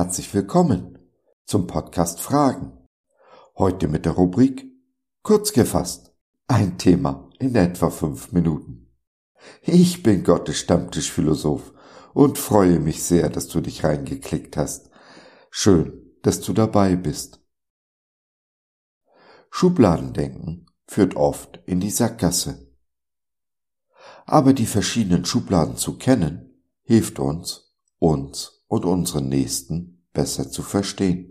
herzlich willkommen zum Podcast Fragen. Heute mit der Rubrik Kurz gefasst, ein Thema in etwa fünf Minuten. Ich bin Gottes Stammtischphilosoph und freue mich sehr, dass du dich reingeklickt hast. Schön, dass du dabei bist. Schubladendenken führt oft in die Sackgasse. Aber die verschiedenen Schubladen zu kennen, hilft uns, uns und unseren Nächsten besser zu verstehen.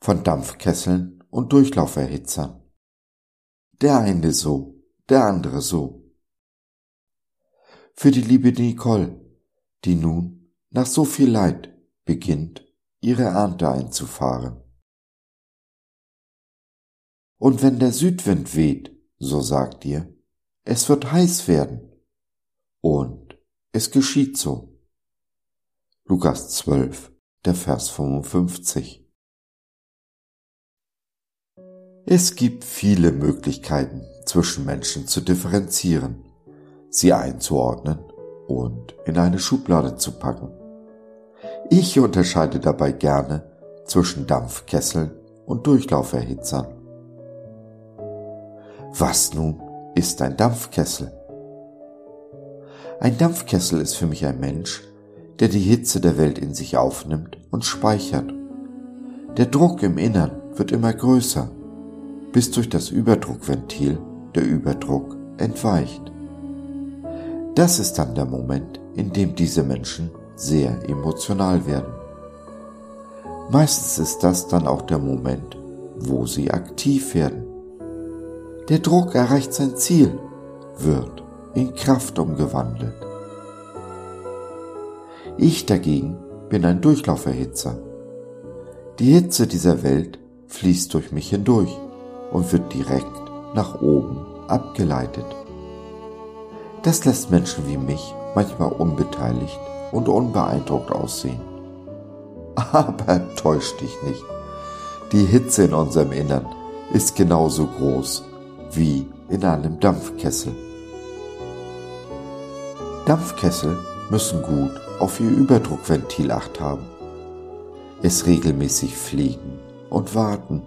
von Dampfkesseln und Durchlauferhitzern. Der eine so, der andere so. Für die liebe Nicole, die nun nach so viel Leid beginnt, ihre Ernte einzufahren. Und wenn der Südwind weht, so sagt ihr, es wird heiß werden. Und es geschieht so. Lukas 12, der Vers 55. Es gibt viele Möglichkeiten, zwischen Menschen zu differenzieren, sie einzuordnen und in eine Schublade zu packen. Ich unterscheide dabei gerne zwischen Dampfkesseln und Durchlauferhitzern. Was nun ist ein Dampfkessel? Ein Dampfkessel ist für mich ein Mensch, der die Hitze der Welt in sich aufnimmt und speichert. Der Druck im Innern wird immer größer bis durch das Überdruckventil der Überdruck entweicht. Das ist dann der Moment, in dem diese Menschen sehr emotional werden. Meistens ist das dann auch der Moment, wo sie aktiv werden. Der Druck erreicht sein Ziel, wird in Kraft umgewandelt. Ich dagegen bin ein Durchlauferhitzer. Die Hitze dieser Welt fließt durch mich hindurch und wird direkt nach oben abgeleitet. Das lässt Menschen wie mich manchmal unbeteiligt und unbeeindruckt aussehen. Aber täusch dich nicht. Die Hitze in unserem Innern ist genauso groß wie in einem Dampfkessel. Dampfkessel müssen gut auf ihr Überdruckventil acht haben, es regelmäßig pflegen und warten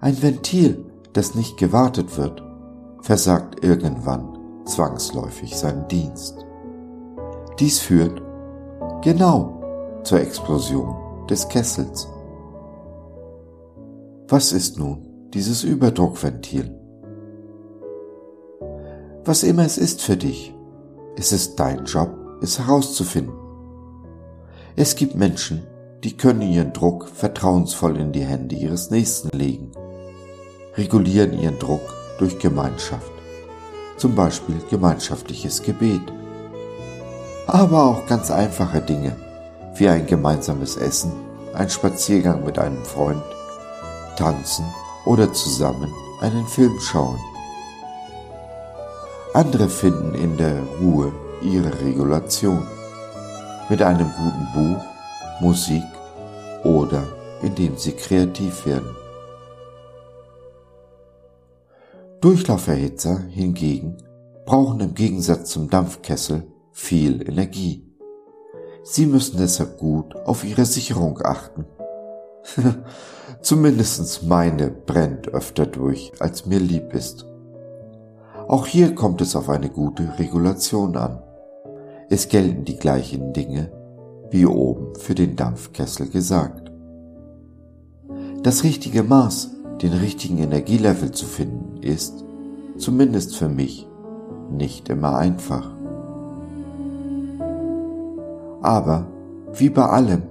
ein Ventil, das nicht gewartet wird, versagt irgendwann zwangsläufig seinen Dienst. Dies führt genau zur Explosion des Kessels. Was ist nun dieses Überdruckventil? Was immer es ist für dich, es ist dein Job, es herauszufinden. Es gibt Menschen, die können ihren Druck vertrauensvoll in die Hände ihres Nächsten legen regulieren ihren Druck durch Gemeinschaft, zum Beispiel gemeinschaftliches Gebet. Aber auch ganz einfache Dinge, wie ein gemeinsames Essen, ein Spaziergang mit einem Freund, tanzen oder zusammen einen Film schauen. Andere finden in der Ruhe ihre Regulation mit einem guten Buch, Musik oder indem sie kreativ werden. Durchlauferhitzer hingegen brauchen im Gegensatz zum Dampfkessel viel Energie. Sie müssen deshalb gut auf ihre Sicherung achten. Zumindest meine brennt öfter durch, als mir lieb ist. Auch hier kommt es auf eine gute Regulation an. Es gelten die gleichen Dinge, wie oben für den Dampfkessel gesagt. Das richtige Maß den richtigen Energielevel zu finden, ist, zumindest für mich, nicht immer einfach. Aber, wie bei allem,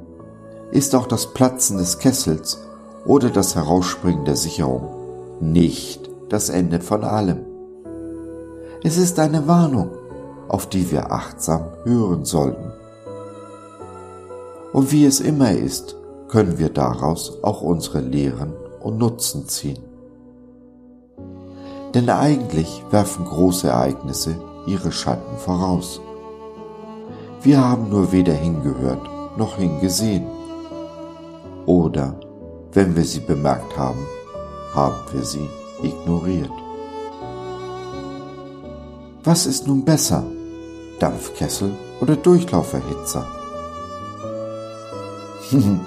ist auch das Platzen des Kessels oder das Herausspringen der Sicherung nicht das Ende von allem. Es ist eine Warnung, auf die wir achtsam hören sollten. Und wie es immer ist, können wir daraus auch unsere Lehren und Nutzen ziehen. Denn eigentlich werfen große Ereignisse ihre Schatten voraus. Wir haben nur weder hingehört noch hingesehen. Oder, wenn wir sie bemerkt haben, haben wir sie ignoriert. Was ist nun besser, Dampfkessel oder Durchlauferhitzer?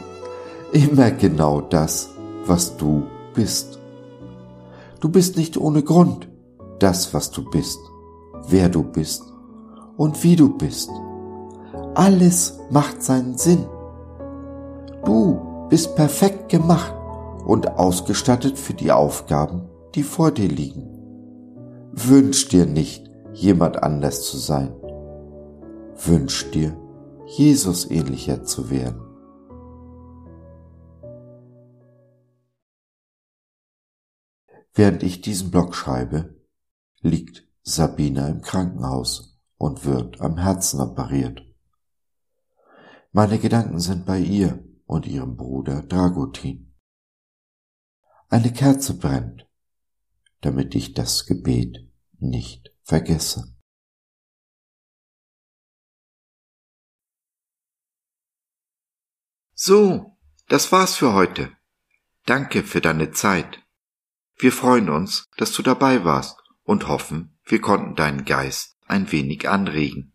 Immer genau das, was du bist. Du bist nicht ohne Grund das, was du bist, wer du bist und wie du bist. Alles macht seinen Sinn. Du bist perfekt gemacht und ausgestattet für die Aufgaben, die vor dir liegen. Wünsch dir nicht, jemand anders zu sein. Wünsch dir, Jesus ähnlicher zu werden. Während ich diesen Blog schreibe, liegt Sabina im Krankenhaus und wird am Herzen operiert. Meine Gedanken sind bei ihr und ihrem Bruder Dragutin. Eine Kerze brennt, damit ich das Gebet nicht vergesse. So, das war's für heute. Danke für deine Zeit. Wir freuen uns, dass du dabei warst und hoffen, wir konnten deinen Geist ein wenig anregen.